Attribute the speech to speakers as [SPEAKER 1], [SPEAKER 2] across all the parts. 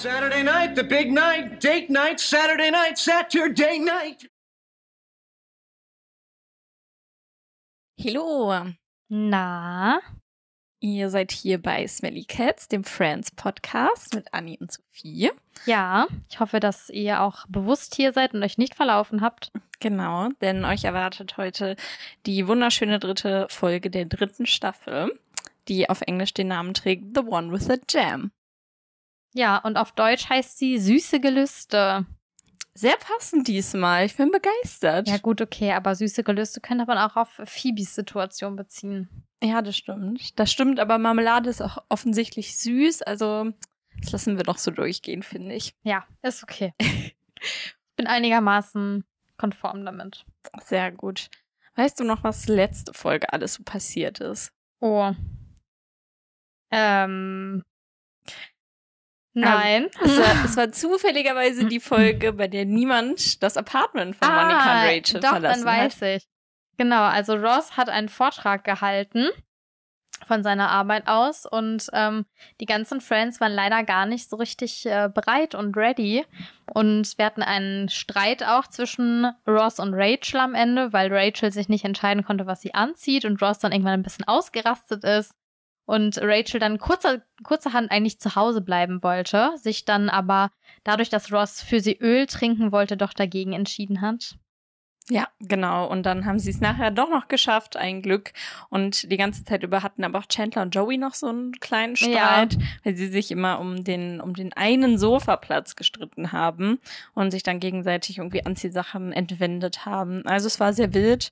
[SPEAKER 1] Saturday night, the big night, date night, Saturday night, Saturday night.
[SPEAKER 2] Hallo,
[SPEAKER 3] Na,
[SPEAKER 2] ihr seid hier bei Smelly Cats, dem Friends Podcast mit Annie und Sophie.
[SPEAKER 3] ja, ich hoffe, dass ihr auch bewusst hier seid und euch nicht verlaufen habt.
[SPEAKER 2] Genau, denn euch erwartet heute die wunderschöne dritte Folge der dritten Staffel, die auf Englisch den Namen trägt The One with the Jam.
[SPEAKER 3] Ja, und auf Deutsch heißt sie süße Gelüste.
[SPEAKER 2] Sehr passend diesmal, ich bin begeistert.
[SPEAKER 3] Ja, gut, okay, aber süße Gelüste könnte man auch auf Phoebes Situation beziehen.
[SPEAKER 2] Ja, das stimmt. Das stimmt, aber Marmelade ist auch offensichtlich süß, also das lassen wir doch so durchgehen, finde ich.
[SPEAKER 3] Ja, ist okay. ich bin einigermaßen konform damit.
[SPEAKER 2] Sehr gut. Weißt du noch, was letzte Folge alles so passiert ist?
[SPEAKER 3] Oh. Ähm. Nein.
[SPEAKER 2] Es war, es war zufälligerweise die Folge, bei der niemand das Apartment von Monica und Rachel
[SPEAKER 3] Ah, doch,
[SPEAKER 2] verlassen
[SPEAKER 3] dann weiß ich. Genau, also Ross hat einen Vortrag gehalten von seiner Arbeit aus und ähm, die ganzen Friends waren leider gar nicht so richtig äh, bereit und ready. Und wir hatten einen Streit auch zwischen Ross und Rachel am Ende, weil Rachel sich nicht entscheiden konnte, was sie anzieht und Ross dann irgendwann ein bisschen ausgerastet ist. Und Rachel dann kurzer, kurzerhand eigentlich zu Hause bleiben wollte, sich dann aber dadurch, dass Ross für sie Öl trinken wollte, doch dagegen entschieden hat.
[SPEAKER 2] Ja, genau. Und dann haben sie es nachher doch noch geschafft, ein Glück. Und die ganze Zeit über hatten aber auch Chandler und Joey noch so einen kleinen Streit, weil sie sich immer um den, um den einen Sofaplatz gestritten haben und sich dann gegenseitig irgendwie Anziehsachen entwendet haben. Also es war sehr wild.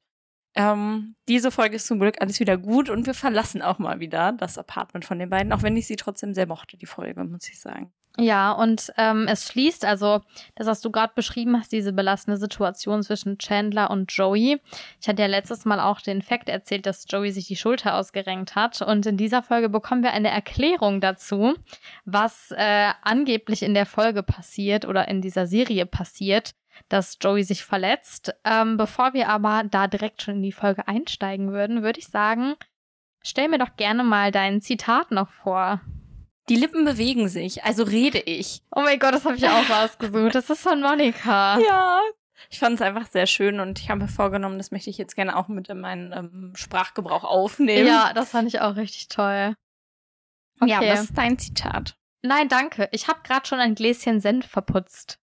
[SPEAKER 2] Ähm, diese Folge ist zum Glück alles wieder gut und wir verlassen auch mal wieder das Apartment von den beiden, auch wenn ich sie trotzdem sehr mochte, die Folge, muss ich sagen.
[SPEAKER 3] Ja, und ähm, es schließt, also das, was du gerade beschrieben hast, diese belastende Situation zwischen Chandler und Joey. Ich hatte ja letztes Mal auch den Fakt erzählt, dass Joey sich die Schulter ausgerenkt hat. Und in dieser Folge bekommen wir eine Erklärung dazu, was äh, angeblich in der Folge passiert oder in dieser Serie passiert, dass Joey sich verletzt. Ähm, bevor wir aber da direkt schon in die Folge einsteigen würden, würde ich sagen, stell mir doch gerne mal dein Zitat noch vor.
[SPEAKER 2] Die Lippen bewegen sich, also rede ich.
[SPEAKER 3] Oh mein Gott, das habe ich auch rausgesucht. Das ist von Monika.
[SPEAKER 2] Ja. Ich fand es einfach sehr schön und ich habe mir vorgenommen, das möchte ich jetzt gerne auch mit in meinen ähm, Sprachgebrauch aufnehmen.
[SPEAKER 3] Ja, das fand ich auch richtig toll. Okay.
[SPEAKER 2] ja, was ist dein Zitat?
[SPEAKER 3] Nein, danke. Ich habe gerade schon ein Gläschen Senf verputzt.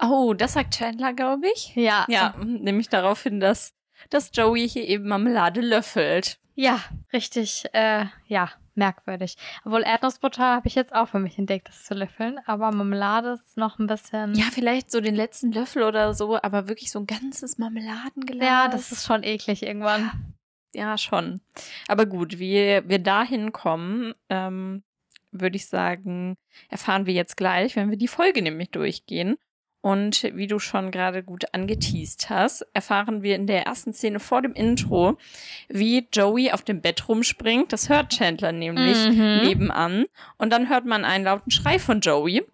[SPEAKER 2] Oh, das sagt Chandler, glaube ich.
[SPEAKER 3] Ja.
[SPEAKER 2] Ja, nämlich darauf hin, dass, dass Joey hier eben Marmelade löffelt.
[SPEAKER 3] Ja, richtig, äh, ja, merkwürdig. Obwohl Erdnussbutter habe ich jetzt auch für mich entdeckt, das zu löffeln. Aber Marmelade ist noch ein bisschen.
[SPEAKER 2] Ja, vielleicht so den letzten Löffel oder so, aber wirklich so ein ganzes Marmeladenglas.
[SPEAKER 3] Ja, das ist schon eklig irgendwann.
[SPEAKER 2] Ja, schon. Aber gut, wie wir dahin kommen, ähm, würde ich sagen, erfahren wir jetzt gleich, wenn wir die Folge nämlich durchgehen. Und wie du schon gerade gut angeteased hast, erfahren wir in der ersten Szene vor dem Intro, wie Joey auf dem Bett rumspringt. Das hört Chandler nämlich
[SPEAKER 3] Mhm.
[SPEAKER 2] nebenan. Und dann hört man einen lauten Schrei von Joey.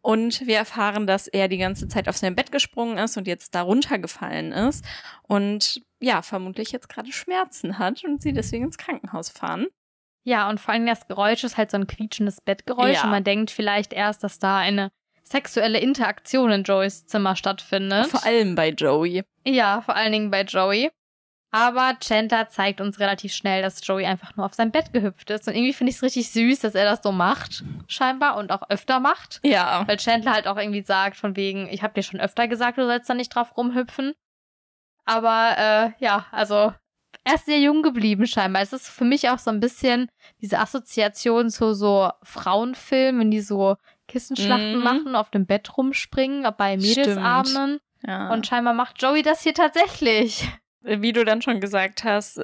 [SPEAKER 2] Und wir erfahren, dass er die ganze Zeit auf sein Bett gesprungen ist und jetzt da runtergefallen ist. Und ja, vermutlich jetzt gerade Schmerzen hat und sie deswegen ins Krankenhaus fahren.
[SPEAKER 3] Ja, und vor allem das Geräusch ist halt so ein quietschendes Bettgeräusch
[SPEAKER 2] Ja.
[SPEAKER 3] und man denkt vielleicht erst, dass da eine sexuelle Interaktion in Joeys Zimmer stattfindet.
[SPEAKER 2] Vor allem bei Joey.
[SPEAKER 3] Ja, vor allen Dingen bei Joey. Aber Chandler zeigt uns relativ schnell, dass Joey einfach nur auf sein Bett gehüpft ist. Und irgendwie finde ich es richtig süß, dass er das so macht, scheinbar, und auch öfter macht.
[SPEAKER 2] Ja.
[SPEAKER 3] Weil Chandler halt auch irgendwie sagt, von wegen, ich habe dir schon öfter gesagt, du sollst da nicht drauf rumhüpfen. Aber äh, ja, also er ist sehr jung geblieben scheinbar. Es ist für mich auch so ein bisschen diese Assoziation zu so Frauenfilmen, wenn die so Kissenschlachten
[SPEAKER 2] Mhm.
[SPEAKER 3] machen, auf dem Bett rumspringen, bei Mädelsabenden.
[SPEAKER 2] ja.
[SPEAKER 3] Und scheinbar macht Joey das hier tatsächlich.
[SPEAKER 2] wie du dann schon gesagt hast,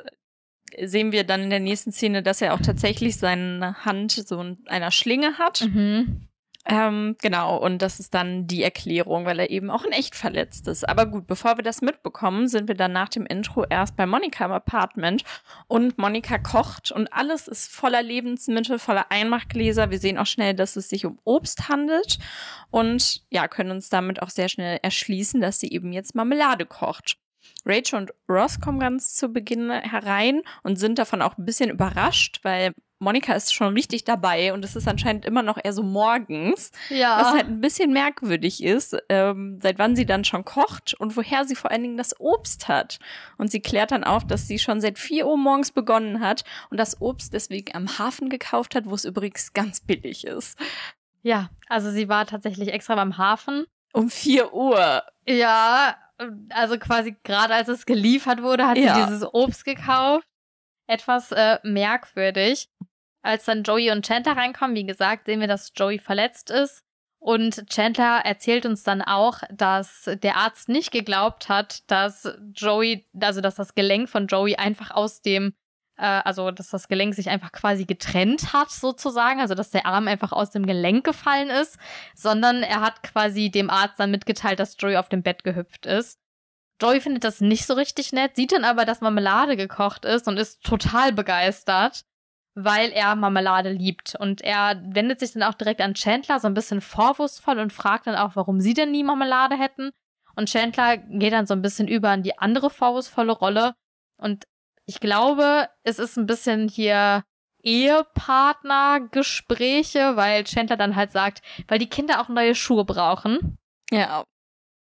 [SPEAKER 2] sehen wir dann in der nächsten Szene, dass er auch tatsächlich seine Hand so in einer Schlinge hat.
[SPEAKER 3] Mhm.
[SPEAKER 2] Ähm, genau, und das ist dann die Erklärung, weil er eben auch in echt verletzt ist. Aber gut, bevor wir das mitbekommen, sind wir dann nach dem Intro erst bei Monika im Apartment und Monika kocht und alles ist voller Lebensmittel, voller Einmachgläser. Wir sehen auch schnell, dass es sich um Obst handelt und ja, können uns damit auch sehr schnell erschließen, dass sie eben jetzt Marmelade kocht. Rachel und Ross kommen ganz zu Beginn herein und sind davon auch ein bisschen überrascht, weil Monika ist schon richtig dabei und es ist anscheinend immer noch eher so morgens,
[SPEAKER 3] Ja.
[SPEAKER 2] was halt ein bisschen merkwürdig ist, ähm, seit wann sie dann schon kocht und woher sie vor allen Dingen das Obst hat. Und sie klärt dann auf, dass sie schon seit 4 Uhr morgens begonnen hat und das Obst deswegen am Hafen gekauft hat, wo es übrigens ganz billig ist.
[SPEAKER 3] ja, also sie war tatsächlich extra beim Hafen.
[SPEAKER 2] Um 4 Uhr.
[SPEAKER 3] Ja, also quasi gerade als es geliefert wurde, hat
[SPEAKER 2] Ja.
[SPEAKER 3] sie dieses Obst gekauft. Etwas äh, merkwürdig. Als dann Joey und Chandler reinkommen, wie gesagt, sehen wir, dass Joey verletzt ist. Und Chandler erzählt uns dann auch, dass der Arzt nicht geglaubt hat, dass Joey, also dass das Gelenk von Joey einfach aus dem, äh, also dass das Gelenk sich einfach quasi getrennt hat, sozusagen, also dass der Arm einfach aus dem Gelenk gefallen ist, sondern er hat quasi dem Arzt dann mitgeteilt, dass Joey auf dem Bett gehüpft ist. Joey findet das nicht so richtig nett, sieht dann aber, dass Marmelade gekocht ist und ist total begeistert, weil er Marmelade liebt. Und er wendet sich dann auch direkt an Chandler, so ein bisschen vorwurfsvoll und fragt dann auch, warum sie denn nie Marmelade hätten. Und Chandler geht dann so ein bisschen über in die andere vorwurfsvolle Rolle. Und ich glaube, es ist ein bisschen hier Ehepartnergespräche, weil Chandler dann halt sagt, weil die Kinder auch neue Schuhe brauchen.
[SPEAKER 2] Ja,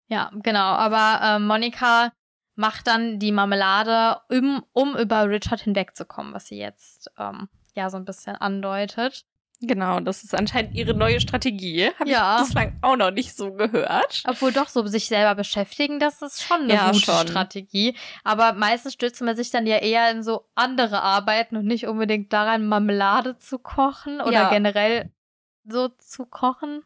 [SPEAKER 3] Ja, genau. Aber äh, Monika macht dann die Marmelade, um, um über Richard hinwegzukommen, was sie jetzt ähm, ja so ein bisschen andeutet.
[SPEAKER 2] genau. Das ist anscheinend ihre neue Strategie. Habe
[SPEAKER 3] Ja.
[SPEAKER 2] ich bislang auch noch nicht so gehört.
[SPEAKER 3] Obwohl doch so sich selber beschäftigen, das ist schon eine
[SPEAKER 2] Ja,
[SPEAKER 3] gute
[SPEAKER 2] schon.
[SPEAKER 3] Strategie. Aber meistens stürzt man sich dann ja eher in so andere Arbeiten und nicht unbedingt daran, Marmelade zu kochen oder
[SPEAKER 2] Ja.
[SPEAKER 3] generell so zu kochen.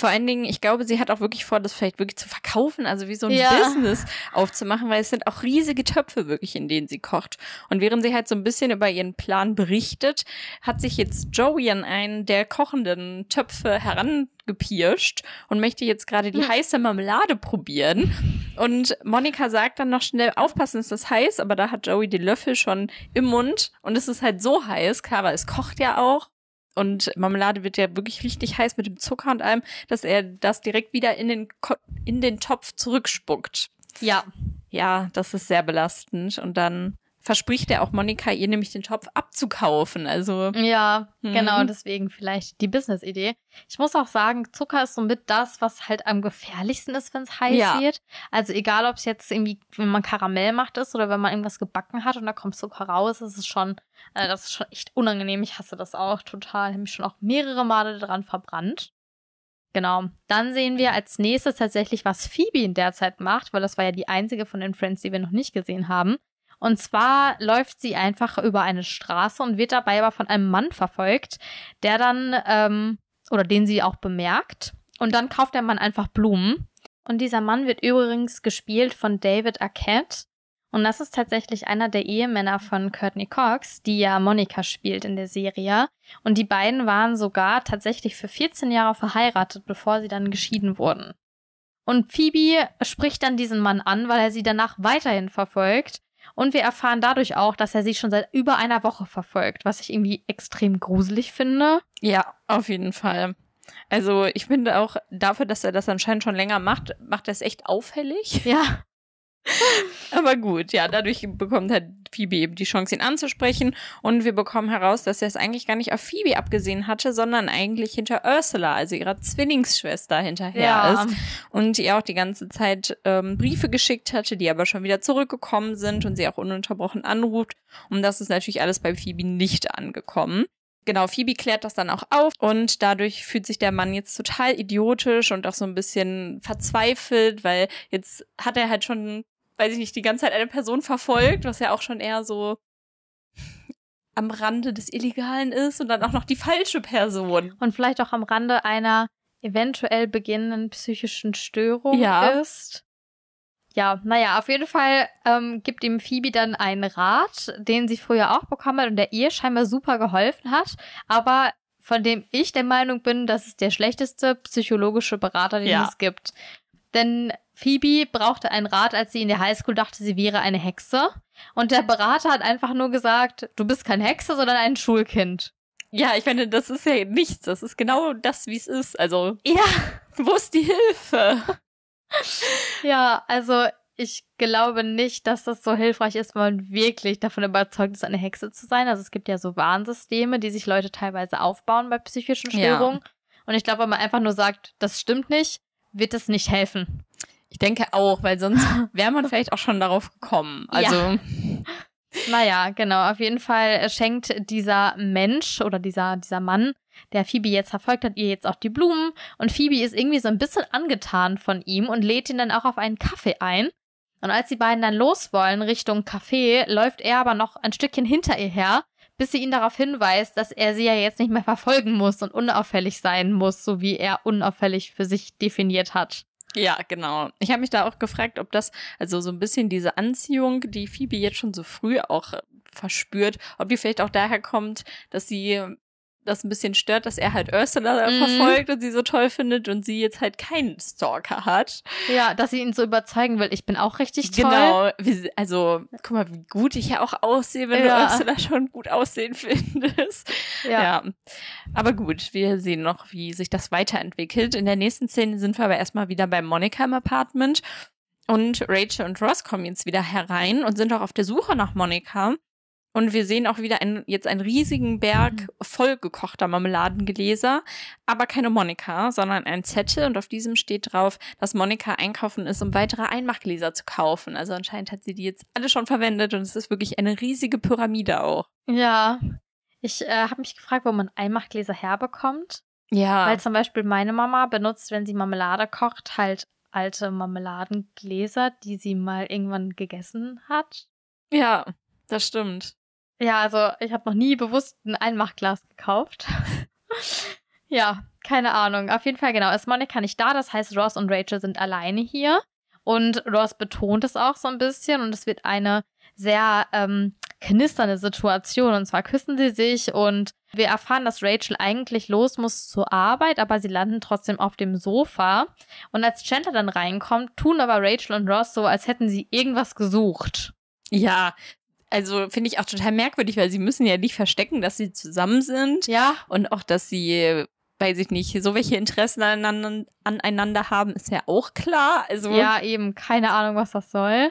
[SPEAKER 2] Vor allen Dingen, ich glaube, sie hat auch wirklich vor, das vielleicht wirklich zu verkaufen, also wie so ein
[SPEAKER 3] Ja.
[SPEAKER 2] Business aufzumachen, weil es sind auch riesige Töpfe wirklich, in denen sie kocht. Und während sie halt so ein bisschen über ihren Plan berichtet, hat sich jetzt Joey an einen der kochenden Töpfe herangepirscht und möchte jetzt gerade die
[SPEAKER 3] Hm.
[SPEAKER 2] heiße Marmelade probieren. Und Monika sagt dann noch schnell, aufpassen, ist das heiß, aber da hat Joey den Löffel schon im Mund und es ist halt so heiß, klar, weil es kocht ja auch. Und Marmelade wird ja wirklich richtig heiß mit dem Zucker und allem, dass er das direkt wieder in den, Ko in den Topf zurückspuckt.
[SPEAKER 3] Ja,
[SPEAKER 2] Ja, das ist sehr belastend. Und dann verspricht er auch Monika, ihr nämlich den Topf abzukaufen. Also,
[SPEAKER 3] Ja,
[SPEAKER 2] Mhm.
[SPEAKER 3] genau, deswegen vielleicht die Business-Idee. Ich muss auch sagen, Zucker ist somit das, was halt am gefährlichsten ist, wenn es heiß
[SPEAKER 2] Ja.
[SPEAKER 3] wird. Also egal, ob es jetzt irgendwie, wenn man Karamell macht ist oder wenn man irgendwas gebacken hat und da kommt Zucker raus, ist es schon, äh, das ist schon echt unangenehm. Ich hasse das auch total. Ich habe mich schon auch mehrere Male daran verbrannt. Genau. Dann sehen wir als nächstes tatsächlich, was Phoebe in der Zeit macht, weil das war ja die einzige von den Friends, die wir noch nicht gesehen haben. Und zwar läuft sie einfach über eine Straße und wird dabei aber von einem Mann verfolgt, der dann, ähm, oder den sie auch bemerkt. Und dann kauft der Mann einfach Blumen. Und dieser Mann wird übrigens gespielt von David Arquette. Und das ist tatsächlich einer der Ehemänner von Courtney Cox, die ja Monika spielt in der Serie. Und die beiden waren sogar tatsächlich für 14 Jahre verheiratet, bevor sie dann geschieden wurden. Und Phoebe spricht dann diesen Mann an, weil er sie danach weiterhin verfolgt. Und wir erfahren dadurch auch, dass er sie schon seit über einer Woche verfolgt, was ich irgendwie extrem gruselig finde.
[SPEAKER 2] ja, auf jeden Fall. Also, ich finde auch dafür, dass er das anscheinend schon länger macht, macht er es echt auffällig.
[SPEAKER 3] Ja.
[SPEAKER 2] Aber gut, ja, dadurch bekommt halt Phoebe eben die Chance, ihn anzusprechen. Und wir bekommen heraus, dass er es eigentlich gar nicht auf Phoebe abgesehen hatte, sondern eigentlich hinter Ursula, also ihrer Zwillingsschwester, hinterher ist. Und ihr auch die ganze Zeit ähm, Briefe geschickt hatte, die aber schon wieder zurückgekommen sind und sie auch ununterbrochen anruft. Und das ist natürlich alles bei Phoebe nicht angekommen. Genau, Phoebe klärt das dann auch auf und dadurch fühlt sich der Mann jetzt total idiotisch und auch so ein bisschen verzweifelt, weil jetzt hat er halt schon, weiß ich nicht, die ganze Zeit eine Person verfolgt, was ja auch schon eher so am Rande des Illegalen ist und dann auch noch die falsche Person.
[SPEAKER 3] Und vielleicht auch am Rande einer eventuell beginnenden psychischen Störung
[SPEAKER 2] Ja.
[SPEAKER 3] ist. Ja, naja, auf jeden Fall ähm, gibt ihm Phoebe dann einen Rat, den sie früher auch bekommen hat und der ihr scheinbar super geholfen hat, aber von dem ich der Meinung bin, das ist der schlechteste psychologische Berater, den
[SPEAKER 2] Ja.
[SPEAKER 3] es gibt. Denn Phoebe brauchte einen Rat, als sie in der Highschool dachte, sie wäre eine Hexe. Und der Berater hat einfach nur gesagt, du bist kein Hexe, sondern ein Schulkind.
[SPEAKER 2] Ja, ich finde, das ist ja nichts. Das ist genau das, wie es ist. Also,
[SPEAKER 3] Ja,
[SPEAKER 2] wo ist die Hilfe?
[SPEAKER 3] Ja, also ich glaube nicht, dass das so hilfreich ist, wenn man wirklich davon überzeugt ist, eine Hexe zu sein. Also es gibt ja so Warnsysteme, die sich Leute teilweise aufbauen bei psychischen Störungen. Ja. Und ich glaube, wenn man einfach nur sagt, das stimmt nicht, wird es nicht helfen.
[SPEAKER 2] Ich denke auch, weil sonst wäre man vielleicht auch schon darauf gekommen. Also. Ja.
[SPEAKER 3] Naja, genau. Auf jeden Fall schenkt dieser Mensch oder dieser, dieser Mann, der Phoebe jetzt verfolgt hat, ihr jetzt auch die Blumen. Und Phoebe ist irgendwie so ein bisschen angetan von ihm und lädt ihn dann auch auf einen Kaffee ein. Und als die beiden dann los wollen Richtung Café, läuft er aber noch ein Stückchen hinter ihr her, bis sie ihn darauf hinweist, dass er sie ja jetzt nicht mehr verfolgen muss und unauffällig sein muss, so wie er unauffällig für sich definiert hat.
[SPEAKER 2] Ja, genau. Ich habe mich da auch gefragt, ob das, also so ein bisschen diese Anziehung, die Phoebe jetzt schon so früh auch verspürt, ob die vielleicht auch daher kommt, dass sie das ein bisschen stört, dass er halt Ursula mhm. verfolgt und sie so toll findet und sie jetzt halt keinen Stalker hat.
[SPEAKER 3] Ja, dass sie ihn so überzeugen will, ich bin auch richtig toll. Genau,
[SPEAKER 2] also guck mal, wie gut ich ja auch aussehe, wenn ja. du Ursula schon gut aussehen findest. Ja. ja. Aber gut, wir sehen noch, wie sich das weiterentwickelt. In der nächsten Szene sind wir aber erstmal wieder bei Monika im Apartment. Und Rachel und Ross kommen jetzt wieder herein und sind auch auf der Suche nach Monika. Und wir sehen auch wieder ein, jetzt einen riesigen Berg mhm. vollgekochter Marmeladengläser, aber keine Monika, sondern ein Zettel und auf diesem steht drauf, dass Monika einkaufen ist, um weitere Einmachgläser zu kaufen. Also anscheinend hat sie die jetzt alle schon verwendet und es ist wirklich eine riesige Pyramide auch.
[SPEAKER 3] Ja. Ich äh, habe mich gefragt, wo man Einmachgläser herbekommt.
[SPEAKER 2] Ja.
[SPEAKER 3] Weil zum Beispiel meine Mama benutzt, wenn sie Marmelade kocht, halt alte Marmeladengläser, die sie mal irgendwann gegessen hat.
[SPEAKER 2] Ja, das stimmt.
[SPEAKER 3] Ja, also ich habe noch nie bewusst ein Einmachglas gekauft. ja, keine Ahnung. Auf jeden Fall, genau, ist Monika nicht da. Das heißt, Ross und Rachel sind alleine hier. Und Ross betont es auch so ein bisschen und es wird eine sehr ähm, knisternde Situation. Und zwar küssen sie sich und wir erfahren, dass Rachel eigentlich los muss zur Arbeit, aber sie landen trotzdem auf dem Sofa. Und als Chandler dann reinkommt, tun aber Rachel und Ross so, als hätten sie irgendwas gesucht.
[SPEAKER 2] Ja, also finde ich auch total merkwürdig, weil sie müssen ja nicht verstecken, dass sie zusammen sind.
[SPEAKER 3] Ja.
[SPEAKER 2] Und auch, dass sie, weiß ich nicht, so welche Interessen aneinander, aneinander haben, ist ja auch klar. Also
[SPEAKER 3] ja, eben, keine Ahnung, was das soll.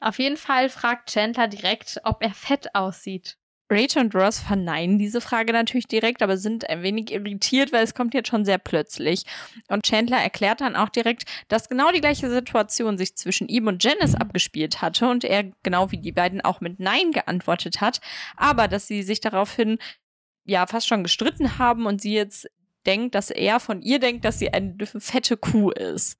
[SPEAKER 3] Auf jeden Fall fragt Chandler direkt, ob er fett aussieht.
[SPEAKER 2] Rachel und Ross verneinen diese Frage natürlich direkt, aber sind ein wenig irritiert, weil es kommt jetzt schon sehr plötzlich. Und Chandler erklärt dann auch direkt, dass genau die gleiche Situation sich zwischen ihm und Janice abgespielt hatte und er genau wie die beiden auch mit Nein geantwortet hat, aber dass sie sich daraufhin ja fast schon gestritten haben und sie jetzt denkt, dass er von ihr denkt, dass sie eine fette Kuh ist.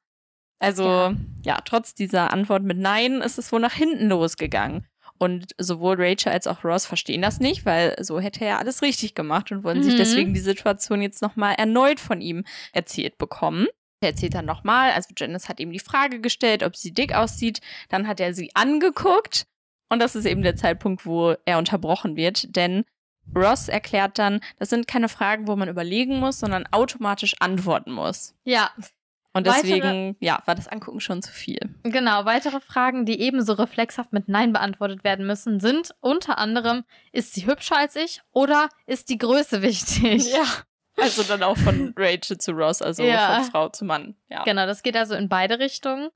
[SPEAKER 2] Also ja. ja, trotz dieser Antwort mit Nein ist es wohl nach hinten losgegangen. Und sowohl Rachel als auch Ross verstehen das nicht, weil so hätte er alles richtig gemacht und wollen mhm. sich deswegen die Situation jetzt nochmal erneut von ihm erzählt bekommen. Er erzählt dann nochmal, also Janice hat ihm die Frage gestellt, ob sie dick aussieht. Dann hat er sie angeguckt. Und das ist eben der Zeitpunkt, wo er unterbrochen wird, denn Ross erklärt dann, das sind keine Fragen, wo man überlegen muss, sondern automatisch antworten muss.
[SPEAKER 3] Ja.
[SPEAKER 2] Und deswegen, weitere, ja, war das Angucken schon zu viel.
[SPEAKER 3] Genau, weitere Fragen, die ebenso reflexhaft mit Nein beantwortet werden müssen, sind unter anderem, ist sie hübscher als ich oder ist die Größe wichtig?
[SPEAKER 2] Ja. Also dann auch von Rachel zu Ross, also ja. von Frau zu Mann. Ja.
[SPEAKER 3] Genau, das geht also in beide Richtungen.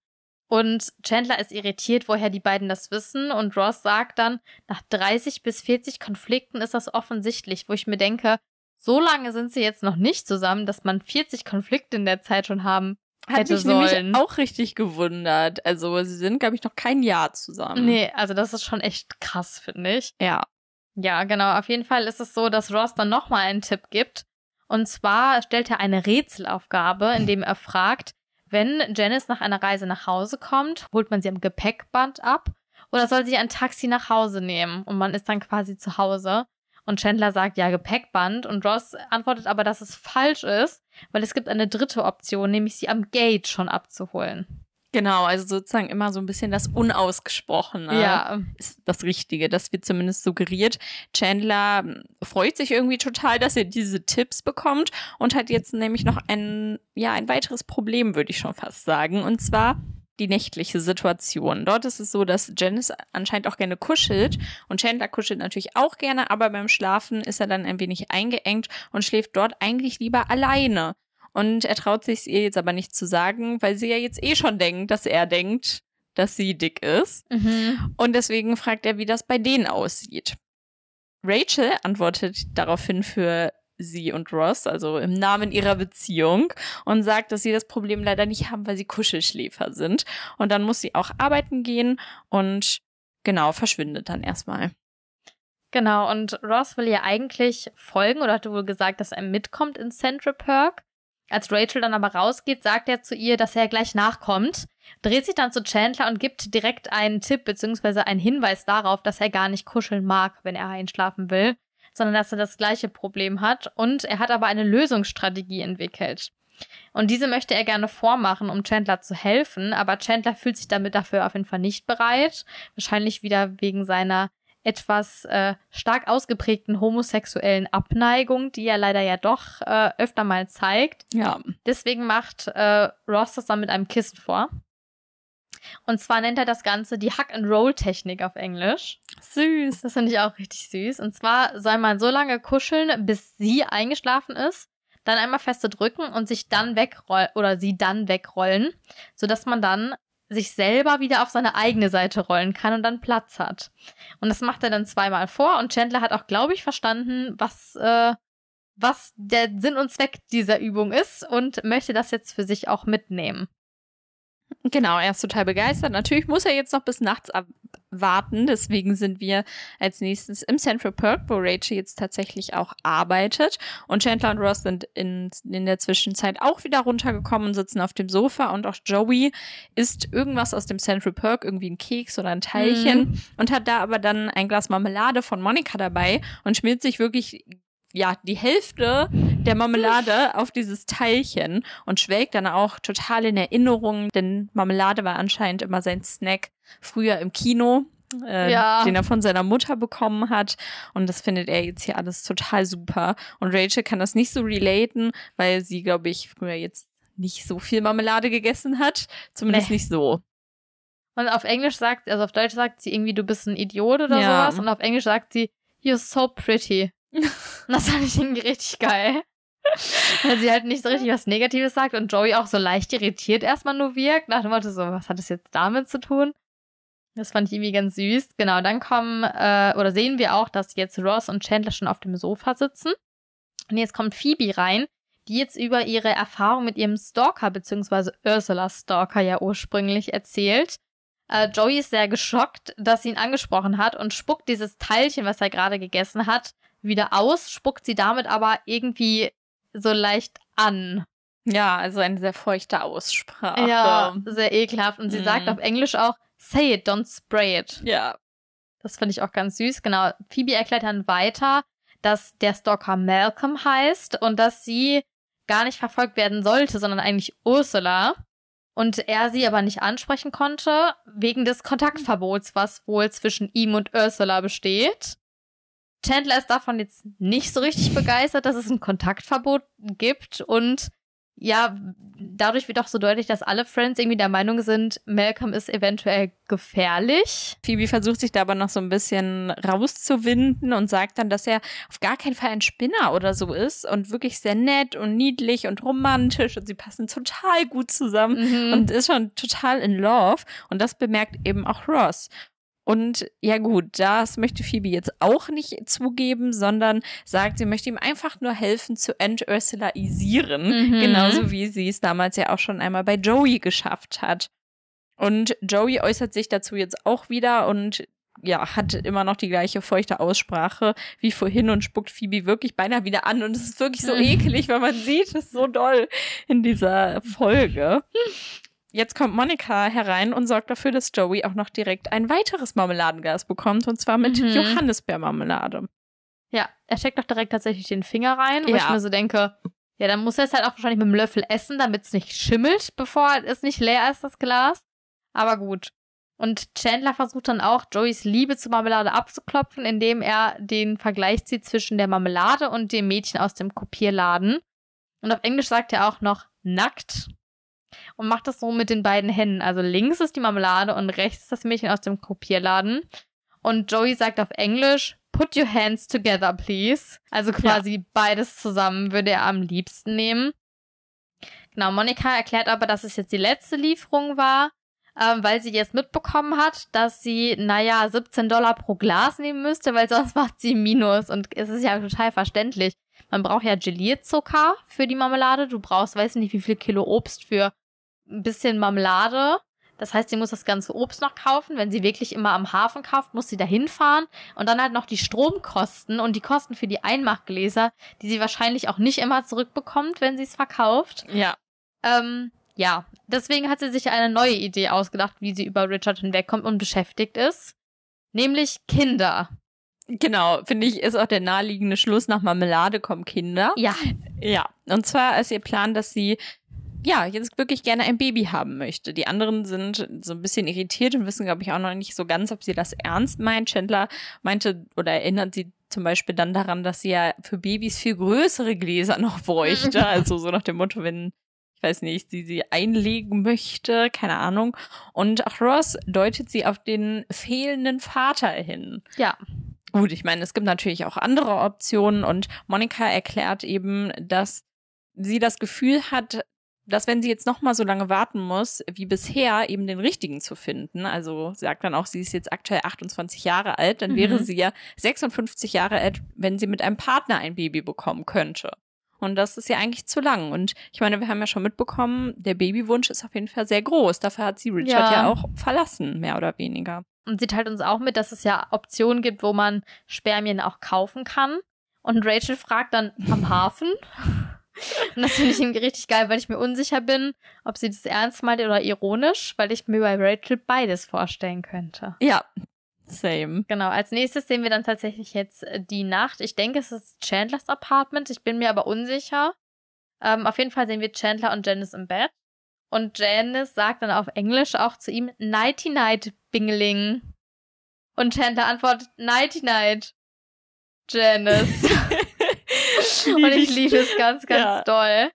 [SPEAKER 3] Und Chandler ist irritiert, woher die beiden das wissen. Und Ross sagt dann, nach 30 bis 40 Konflikten ist das offensichtlich, wo ich mir denke, so lange sind sie jetzt noch nicht zusammen, dass man 40 Konflikte in der Zeit schon haben
[SPEAKER 2] hat mich sollen. nämlich auch richtig gewundert. Also sie sind, glaube ich, noch kein Jahr zusammen.
[SPEAKER 3] Nee, also das ist schon echt krass, finde ich.
[SPEAKER 2] Ja.
[SPEAKER 3] Ja, genau. Auf jeden Fall ist es so, dass Ross dann nochmal einen Tipp gibt. Und zwar stellt er eine Rätselaufgabe, indem er fragt, wenn Janice nach einer Reise nach Hause kommt, holt man sie am Gepäckband ab oder soll sie ein Taxi nach Hause nehmen und man ist dann quasi zu Hause. Und Chandler sagt ja Gepäckband und Ross antwortet aber, dass es falsch ist, weil es gibt eine dritte Option, nämlich sie am Gate schon abzuholen.
[SPEAKER 2] Genau, also sozusagen immer so ein bisschen das Unausgesprochene
[SPEAKER 3] ja.
[SPEAKER 2] ist das Richtige. Das wird zumindest suggeriert. Chandler freut sich irgendwie total, dass er diese Tipps bekommt und hat jetzt nämlich noch ein, ja, ein weiteres Problem, würde ich schon fast sagen. Und zwar die nächtliche Situation. Dort ist es so, dass Janice anscheinend auch gerne kuschelt und Chandler kuschelt natürlich auch gerne, aber beim Schlafen ist er dann ein wenig eingeengt und schläft dort eigentlich lieber alleine. Und er traut sich ihr jetzt aber nicht zu sagen, weil sie ja jetzt eh schon denkt, dass er denkt, dass sie dick ist.
[SPEAKER 3] Mhm.
[SPEAKER 2] Und deswegen fragt er, wie das bei denen aussieht. Rachel antwortet daraufhin für sie und Ross, also im Namen ihrer Beziehung, und sagt, dass sie das Problem leider nicht haben, weil sie Kuschelschläfer sind. Und dann muss sie auch arbeiten gehen und genau, verschwindet dann erstmal.
[SPEAKER 3] Genau, und Ross will ihr eigentlich folgen oder hatte wohl gesagt, dass er mitkommt in Central Perk. Als Rachel dann aber rausgeht, sagt er zu ihr, dass er gleich nachkommt, dreht sich dann zu Chandler und gibt direkt einen Tipp bzw. einen Hinweis darauf, dass er gar nicht kuscheln mag, wenn er einschlafen will, sondern dass er das gleiche Problem hat und er hat aber eine Lösungsstrategie entwickelt. Und diese möchte er gerne vormachen, um Chandler zu helfen, aber Chandler fühlt sich damit dafür auf jeden Fall nicht bereit, wahrscheinlich wieder wegen seiner etwas äh, stark ausgeprägten homosexuellen Abneigung, die er leider ja doch äh, öfter mal zeigt.
[SPEAKER 2] Ja.
[SPEAKER 3] Deswegen macht äh, Ross das dann mit einem Kissen vor. Und zwar nennt er das Ganze die Hack-and-Roll-Technik auf Englisch.
[SPEAKER 2] Süß.
[SPEAKER 3] Das finde ich auch richtig süß. Und zwar soll man so lange kuscheln, bis sie eingeschlafen ist, dann einmal feste drücken und sich dann wegrollen oder sie dann wegrollen, sodass man dann sich selber wieder auf seine eigene Seite rollen kann und dann Platz hat. Und das macht er dann zweimal vor und Chandler hat auch, glaube ich, verstanden, was, äh, was der Sinn und Zweck dieser Übung ist und möchte das jetzt für sich auch mitnehmen.
[SPEAKER 2] Genau, er ist total begeistert. Natürlich muss er jetzt noch bis nachts abwarten. Deswegen sind wir als nächstes im Central Perk, wo Rachel jetzt tatsächlich auch arbeitet. Und Chandler und Ross sind in, in der Zwischenzeit auch wieder runtergekommen und sitzen auf dem Sofa. Und auch Joey isst irgendwas aus dem Central Perk, irgendwie ein Keks oder ein Teilchen.
[SPEAKER 3] Mhm.
[SPEAKER 2] Und hat da aber dann ein Glas Marmelade von Monika dabei und schmiert sich wirklich ja, die Hälfte der Marmelade auf dieses Teilchen und schwelgt dann auch total in Erinnerung, denn Marmelade war anscheinend immer sein Snack früher im Kino, äh,
[SPEAKER 3] Ja.
[SPEAKER 2] den er von seiner Mutter bekommen hat. Und das findet er jetzt hier alles total super. Und Rachel kann das nicht so relaten, weil sie, glaube ich, früher jetzt nicht so viel Marmelade gegessen hat. Zumindest
[SPEAKER 3] Nee.
[SPEAKER 2] nicht so.
[SPEAKER 3] Und auf Englisch sagt, also auf Deutsch sagt sie irgendwie, du bist ein Idiot oder
[SPEAKER 2] Ja.
[SPEAKER 3] sowas. Und auf Englisch sagt sie, you're so pretty. Das fand ich irgendwie richtig geil. Weil sie halt nicht so richtig was Negatives sagt und Joey auch so leicht irritiert erstmal nur wirkt. Nach dem Motto so, was hat das jetzt damit zu tun? Das fand ich irgendwie ganz süß. Genau, dann kommen, äh, oder sehen wir auch, dass jetzt Ross und Chandler schon auf dem Sofa sitzen. Und jetzt kommt Phoebe rein, die jetzt über ihre Erfahrung mit ihrem Stalker, beziehungsweise Ursula Stalker ja ursprünglich erzählt. Äh, Joey ist sehr geschockt, dass sie ihn angesprochen hat und spuckt dieses Teilchen, was er gerade gegessen hat, wieder aus, spuckt sie damit aber irgendwie so leicht an.
[SPEAKER 2] Ja, also eine sehr feuchte Aussprache.
[SPEAKER 3] Ja, sehr ekelhaft. Und sie
[SPEAKER 2] Mhm.
[SPEAKER 3] sagt auf Englisch auch, say it, don't spray it.
[SPEAKER 2] Ja.
[SPEAKER 3] Das finde ich auch ganz süß. Genau. Phoebe erklärt dann weiter, dass der Stalker Malcolm heißt und dass sie gar nicht verfolgt werden sollte, sondern eigentlich Ursula. Und er sie aber nicht ansprechen konnte, wegen des Kontaktverbots, was wohl zwischen ihm und Ursula besteht. Chandler ist davon jetzt nicht so richtig begeistert, dass es ein Kontaktverbot gibt und ja, dadurch wird auch so deutlich, dass alle Friends irgendwie der Meinung sind, Malcolm ist eventuell gefährlich.
[SPEAKER 2] Phoebe versucht sich da aber noch so ein bisschen rauszuwinden und sagt dann, dass er auf gar keinen Fall ein Spinner oder so ist und wirklich sehr nett und niedlich und romantisch und sie passen total gut zusammen
[SPEAKER 3] Mhm.
[SPEAKER 2] und ist schon total in love und das bemerkt eben auch Ross. Und ja gut, das möchte Phoebe jetzt auch nicht zugeben, sondern sagt, sie möchte ihm einfach nur helfen zu entursulaisieren,
[SPEAKER 3] Mhm.
[SPEAKER 2] genauso wie sie es damals ja auch schon einmal bei Joey geschafft hat. Und Joey äußert sich dazu jetzt auch wieder und ja, hat immer noch die gleiche feuchte Aussprache wie vorhin und spuckt Phoebe wirklich beinahe wieder an. Und es ist wirklich so
[SPEAKER 3] Mhm.
[SPEAKER 2] eklig, weil man sieht es so doll in dieser Folge. Jetzt kommt Monika herein und sorgt dafür, dass Joey auch noch direkt ein weiteres Marmeladenglas bekommt, und zwar mit
[SPEAKER 3] Mhm.
[SPEAKER 2] Johannisbeermarmelade.
[SPEAKER 3] Ja, er steckt doch direkt tatsächlich den Finger rein, wo
[SPEAKER 2] Ja.
[SPEAKER 3] ich mir so denke, ja, dann muss er es halt auch wahrscheinlich mit dem Löffel essen, damit es nicht schimmelt, bevor es nicht leer ist, das Glas. Aber gut. Und Chandler versucht dann auch, Joeys Liebe zur Marmelade abzuklopfen, indem er den Vergleich zieht zwischen der Marmelade und dem Mädchen aus dem Kopierladen. Und auf Englisch sagt er auch noch nackt. Und macht das so mit den beiden Händen. Also links ist die Marmelade und rechts ist das Mädchen aus dem Kopierladen. Und Joey sagt auf Englisch, put your hands together, please. Also quasi beides zusammen würde er am liebsten nehmen. Genau, Monika erklärt aber, dass es jetzt die letzte Lieferung war. ähm, weil sie jetzt mitbekommen hat, dass sie, naja, 17 Dollar pro Glas nehmen müsste, weil sonst macht sie Minus. Und es ist ja total verständlich. Man braucht ja Gelierzucker für die Marmelade. Du brauchst, weiß nicht, wie viel Kilo Obst für ein bisschen Marmelade. Das heißt, sie muss das ganze Obst noch kaufen. Wenn sie wirklich immer am Hafen kauft, muss sie da hinfahren. Und dann halt noch die Stromkosten und die Kosten für die Einmachgläser, die sie wahrscheinlich auch nicht immer zurückbekommt, wenn sie es verkauft.
[SPEAKER 2] Ja.
[SPEAKER 3] Ähm, ja, deswegen hat sie sich eine neue Idee ausgedacht, wie sie über Richard hinwegkommt und beschäftigt ist. Nämlich Kinder.
[SPEAKER 2] Genau, finde ich, ist auch der naheliegende Schluss. Nach Marmelade kommen Kinder.
[SPEAKER 3] Ja.
[SPEAKER 2] Ja. Und zwar ist ihr Plan, dass sie ja, jetzt wirklich gerne ein Baby haben möchte. Die anderen sind so ein bisschen irritiert und wissen, glaube ich, auch noch nicht so ganz, ob sie das ernst meint. Chandler meinte oder erinnert sie zum Beispiel dann daran, dass sie ja für Babys viel größere Gläser noch bräuchte. also so nach dem Motto, wenn weiß nicht, sie sie einlegen möchte, keine Ahnung. Und auch Ross deutet sie auf den fehlenden Vater hin.
[SPEAKER 3] Ja.
[SPEAKER 2] Gut, ich meine, es gibt natürlich auch andere Optionen und Monika erklärt eben, dass sie das Gefühl hat, dass wenn sie jetzt noch mal so lange warten muss, wie bisher, eben den richtigen zu finden, also sagt dann auch, sie ist jetzt aktuell 28 Jahre alt, dann mhm. wäre sie ja 56 Jahre alt, wenn sie mit einem Partner ein Baby bekommen könnte. Und das ist ja eigentlich zu lang. Und ich meine, wir haben ja schon mitbekommen, der Babywunsch ist auf jeden Fall sehr groß. Dafür hat sie Richard ja, ja auch verlassen, mehr oder weniger.
[SPEAKER 3] Und sie teilt uns auch mit, dass es ja Optionen gibt, wo man Spermien auch kaufen kann. Und Rachel fragt dann am Hafen. Und das finde ich irgendwie richtig geil, weil ich mir unsicher bin, ob sie das ernst meint oder ironisch, weil ich mir bei Rachel beides vorstellen könnte.
[SPEAKER 2] Ja, Same.
[SPEAKER 3] Genau, als nächstes sehen wir dann tatsächlich jetzt äh, die Nacht. Ich denke, es ist Chandlers Apartment. Ich bin mir aber unsicher. Ähm, auf jeden Fall sehen wir Chandler und Janice im Bett. Und Janice sagt dann auf Englisch auch zu ihm Nighty Night, Bingeling. Und Chandler antwortet Nighty Night, Janice. und ich liebe es ganz, ganz ja. doll.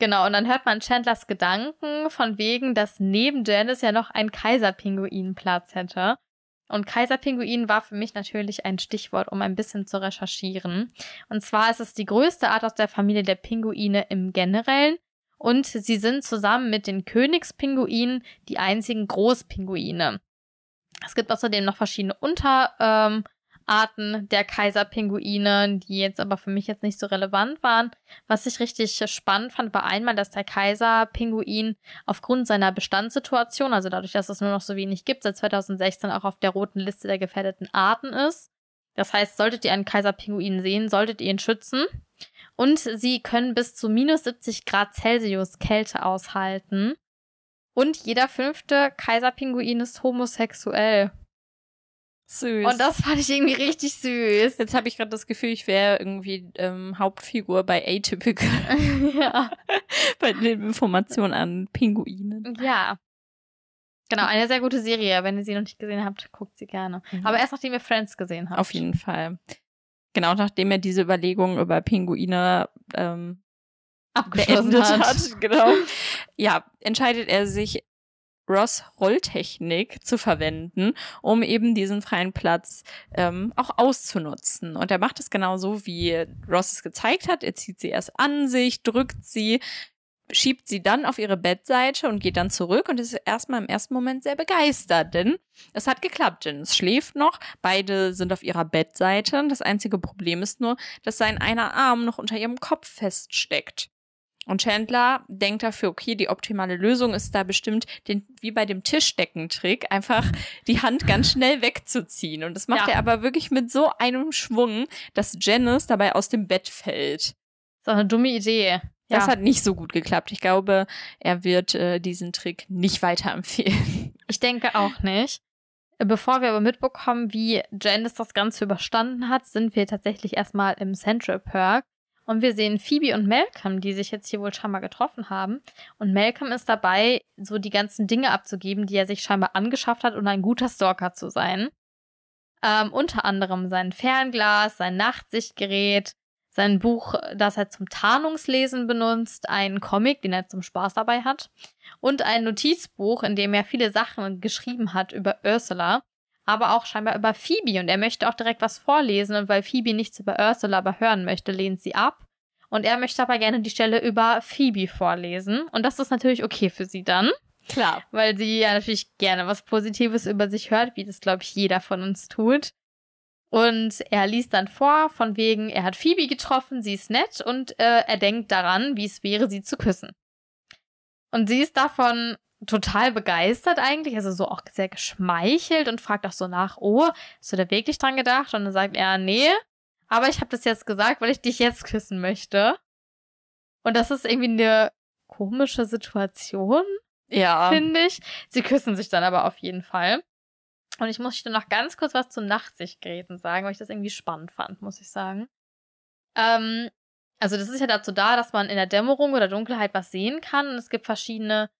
[SPEAKER 3] Genau, und dann hört man Chandlers Gedanken von wegen, dass neben Janice ja noch ein Kaiserpinguin Platz hätte. Und Kaiserpinguin war für mich natürlich ein Stichwort, um ein bisschen zu recherchieren. Und zwar ist es die größte Art aus der Familie der Pinguine im Generellen. Und sie sind zusammen mit den Königspinguinen die einzigen Großpinguine. Es gibt außerdem noch verschiedene Unter, ähm, Arten der Kaiserpinguine, die jetzt aber für mich jetzt nicht so relevant waren. Was ich richtig spannend fand, war einmal, dass der Kaiserpinguin aufgrund seiner Bestandssituation, also dadurch, dass es nur noch so wenig gibt, seit 2016 auch auf der roten Liste der gefährdeten Arten ist. Das heißt, solltet ihr einen Kaiserpinguin sehen, solltet ihr ihn schützen. Und sie können bis zu minus 70 Grad Celsius Kälte aushalten. Und jeder fünfte Kaiserpinguin ist homosexuell.
[SPEAKER 2] Süß.
[SPEAKER 3] Und das fand ich irgendwie richtig süß.
[SPEAKER 2] Jetzt habe ich gerade das Gefühl, ich wäre irgendwie ähm, Hauptfigur bei Atypical.
[SPEAKER 3] ja.
[SPEAKER 2] bei den Informationen an Pinguinen.
[SPEAKER 3] Ja. Genau, eine sehr gute Serie. Wenn ihr sie noch nicht gesehen habt, guckt sie gerne. Mhm. Aber erst nachdem ihr Friends gesehen habt.
[SPEAKER 2] Auf jeden Fall. Genau, nachdem er diese Überlegungen über Pinguine ähm,
[SPEAKER 3] abgeschlossen hat. hat.
[SPEAKER 2] Genau. ja, entscheidet er sich Ross Rolltechnik zu verwenden, um eben diesen freien Platz ähm, auch auszunutzen. Und er macht es genauso, wie Ross es gezeigt hat. Er zieht sie erst an sich, drückt sie, schiebt sie dann auf ihre Bettseite und geht dann zurück und ist erstmal im ersten Moment sehr begeistert, denn es hat geklappt. Janice schläft noch, beide sind auf ihrer Bettseite. Das einzige Problem ist nur, dass sein einer Arm noch unter ihrem Kopf feststeckt. Und Chandler denkt dafür, okay, die optimale Lösung ist da bestimmt, den, wie bei dem Tischdeckentrick, einfach die Hand ganz schnell wegzuziehen. Und das macht ja. er aber wirklich mit so einem Schwung, dass Janice dabei aus dem Bett fällt. Das
[SPEAKER 3] ist auch eine dumme Idee.
[SPEAKER 2] Das ja. hat nicht so gut geklappt. Ich glaube, er wird äh, diesen Trick nicht weiterempfehlen.
[SPEAKER 3] Ich denke auch nicht. Bevor wir aber mitbekommen, wie Janice das Ganze überstanden hat, sind wir tatsächlich erstmal im Central Park und wir sehen Phoebe und Malcolm, die sich jetzt hier wohl scheinbar getroffen haben. Und Malcolm ist dabei, so die ganzen Dinge abzugeben, die er sich scheinbar angeschafft hat, um ein guter Stalker zu sein. Ähm, unter anderem sein Fernglas, sein Nachtsichtgerät, sein Buch, das er zum Tarnungslesen benutzt, einen Comic, den er zum Spaß dabei hat, und ein Notizbuch, in dem er viele Sachen geschrieben hat über Ursula aber auch scheinbar über Phoebe und er möchte auch direkt was vorlesen und weil Phoebe nichts über Ursula aber hören möchte, lehnt sie ab. Und er möchte aber gerne die Stelle über Phoebe vorlesen und das ist natürlich okay für sie dann.
[SPEAKER 2] Klar.
[SPEAKER 3] Weil sie ja natürlich gerne was Positives über sich hört, wie das, glaube ich, jeder von uns tut. Und er liest dann vor, von wegen, er hat Phoebe getroffen, sie ist nett und äh, er denkt daran, wie es wäre, sie zu küssen. Und sie ist davon total begeistert eigentlich, also so auch sehr geschmeichelt und fragt auch so nach, oh, hast du da wirklich dran gedacht? Und dann sagt er, nee, aber ich habe das jetzt gesagt, weil ich dich jetzt küssen möchte. Und das ist irgendwie eine komische Situation,
[SPEAKER 2] Ja.
[SPEAKER 3] finde ich. Sie küssen sich dann aber auf jeden Fall. Und ich muss dir noch ganz kurz was zu Nachtsichtgeräten sagen, weil ich das irgendwie spannend fand, muss ich sagen. Ähm, also das ist ja dazu da, dass man in der Dämmerung oder Dunkelheit was sehen kann. Und es gibt verschiedene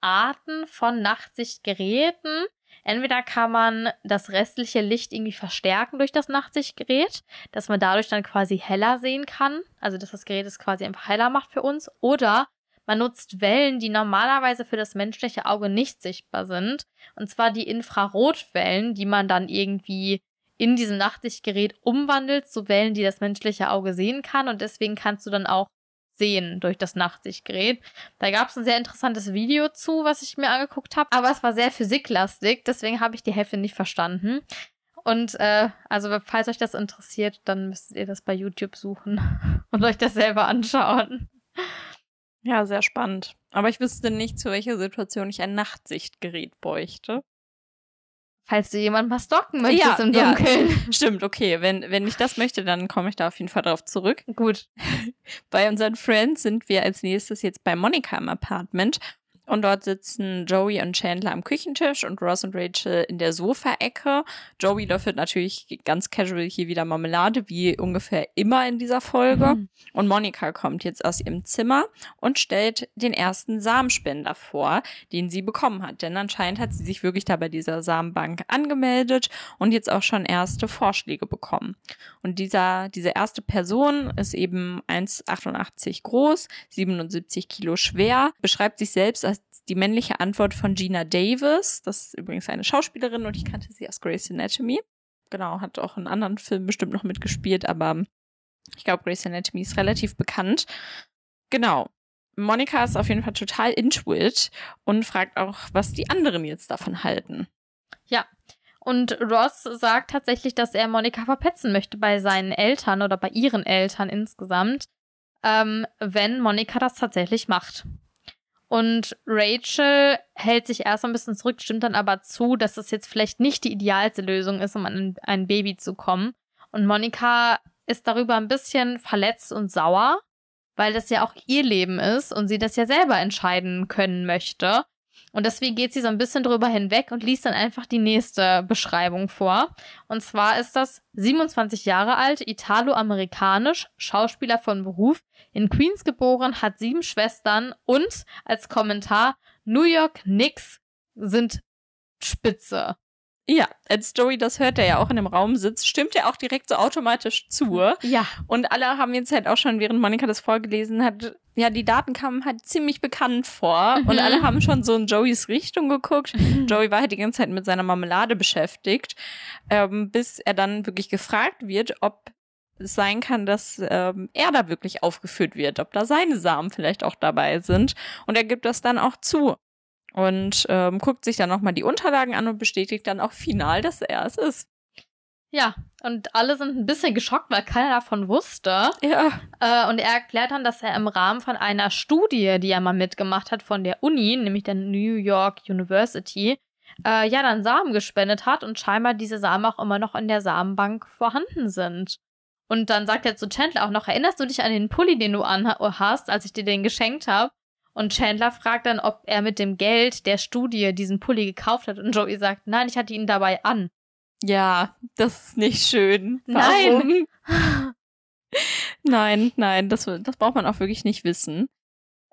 [SPEAKER 3] Arten von Nachtsichtgeräten. Entweder kann man das restliche Licht irgendwie verstärken durch das Nachtsichtgerät, dass man dadurch dann quasi heller sehen kann. Also dass das Gerät es quasi einfach heller macht für uns. Oder man nutzt Wellen, die normalerweise für das menschliche Auge nicht sichtbar sind. Und zwar die Infrarotwellen, die man dann irgendwie in diesem Nachtsichtgerät umwandelt zu Wellen, die das menschliche Auge sehen kann. Und deswegen kannst du dann auch sehen durch das Nachtsichtgerät. Da gab es ein sehr interessantes Video zu, was ich mir angeguckt habe. Aber es war sehr physiklastig, deswegen habe ich die Hälfte nicht verstanden. Und äh, also falls euch das interessiert, dann müsst ihr das bei YouTube suchen und euch das selber anschauen.
[SPEAKER 2] Ja, sehr spannend. Aber ich wüsste nicht, zu welcher Situation ich ein Nachtsichtgerät bräuchte.
[SPEAKER 3] Falls du jemanden mal stalken möchtest
[SPEAKER 2] Ja,
[SPEAKER 3] im
[SPEAKER 2] ja.
[SPEAKER 3] Dunkeln.
[SPEAKER 2] Stimmt, okay. Wenn, wenn ich das möchte, dann komme ich da auf jeden Fall drauf zurück.
[SPEAKER 3] Gut.
[SPEAKER 2] Bei unseren Friends sind wir als nächstes jetzt bei Monika im Apartment. Und dort sitzen Joey und Chandler am Küchentisch und Ross und Rachel in der Sofaecke. Joey löffelt natürlich ganz casual hier wieder Marmelade, wie ungefähr immer in dieser Folge.
[SPEAKER 3] Mhm.
[SPEAKER 2] Und Monika kommt jetzt aus ihrem Zimmer und stellt den ersten Samenspender vor, den sie bekommen hat. Denn anscheinend hat sie sich wirklich da bei dieser Samenbank angemeldet und jetzt auch schon erste Vorschläge bekommen. Und dieser, diese erste Person ist eben 1,88 groß, 77 Kilo schwer, beschreibt sich selbst als die männliche Antwort von Gina Davis. Das ist übrigens eine Schauspielerin und ich kannte sie aus Grey's Anatomy. Genau, hat auch in anderen Filmen bestimmt noch mitgespielt, aber ich glaube, Grey's Anatomy ist relativ bekannt. Genau. Monika ist auf jeden Fall total into it und fragt auch, was die anderen jetzt davon halten.
[SPEAKER 3] Und Ross sagt tatsächlich, dass er Monika verpetzen möchte bei seinen Eltern oder bei ihren Eltern insgesamt, ähm, wenn Monika das tatsächlich macht. Und Rachel hält sich erst ein bisschen zurück, stimmt dann aber zu, dass es jetzt vielleicht nicht die idealste Lösung ist, um an ein Baby zu kommen. Und Monika ist darüber ein bisschen verletzt und sauer, weil das ja auch ihr Leben ist und sie das ja selber entscheiden können möchte. Und deswegen geht sie so ein bisschen drüber hinweg und liest dann einfach die nächste Beschreibung vor. Und zwar ist das 27 Jahre alt, italo-amerikanisch, Schauspieler von Beruf, in Queens geboren, hat sieben Schwestern und als Kommentar New York Knicks sind spitze.
[SPEAKER 2] Ja, als Joey das hört, der ja auch in dem Raum sitzt, stimmt er auch direkt so automatisch zu.
[SPEAKER 3] Ja.
[SPEAKER 2] Und alle haben jetzt halt auch schon, während Monika das vorgelesen hat, ja, die Daten kamen halt ziemlich bekannt vor.
[SPEAKER 3] Mhm.
[SPEAKER 2] Und alle haben schon so in Joeys Richtung geguckt. Joey war halt die ganze Zeit mit seiner Marmelade beschäftigt, ähm, bis er dann wirklich gefragt wird, ob es sein kann, dass ähm, er da wirklich aufgeführt wird, ob da seine Samen vielleicht auch dabei sind. Und er gibt das dann auch zu. Und ähm, guckt sich dann nochmal die Unterlagen an und bestätigt dann auch final, dass er es ist.
[SPEAKER 3] Ja, und alle sind ein bisschen geschockt, weil keiner davon wusste.
[SPEAKER 2] Ja.
[SPEAKER 3] Äh, und er erklärt dann, dass er im Rahmen von einer Studie, die er mal mitgemacht hat von der Uni, nämlich der New York University, äh, ja, dann Samen gespendet hat und scheinbar diese Samen auch immer noch in der Samenbank vorhanden sind. Und dann sagt er zu Chandler auch noch, erinnerst du dich an den Pulli, den du an hast, als ich dir den geschenkt habe? Und Chandler fragt dann, ob er mit dem Geld der Studie diesen Pulli gekauft hat. Und Joey sagt, nein, ich hatte ihn dabei an.
[SPEAKER 2] Ja, das ist nicht schön.
[SPEAKER 3] Nein.
[SPEAKER 2] Warum? nein, nein, das, das braucht man auch wirklich nicht wissen.